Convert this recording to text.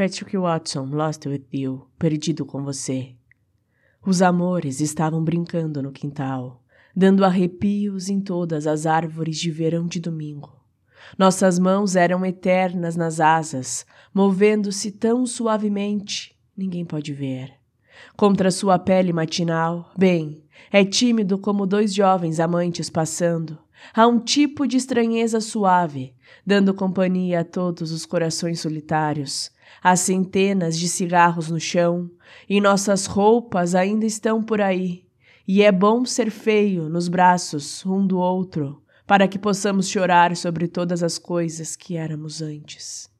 Patrick Watson, lost with you, perdido com você. Os amores estavam brincando no quintal, dando arrepios em todas as árvores de verão de domingo. Nossas mãos eram eternas nas asas, movendo-se tão suavemente, ninguém pode ver. Contra sua pele matinal, bem, é tímido como dois jovens amantes passando. Há um tipo de estranheza suave, dando companhia a todos os corações solitários, Há centenas de cigarros no chão e nossas roupas ainda estão por aí. E é bom ser feio nos braços um do outro, para que possamos chorar sobre todas as coisas que éramos antes.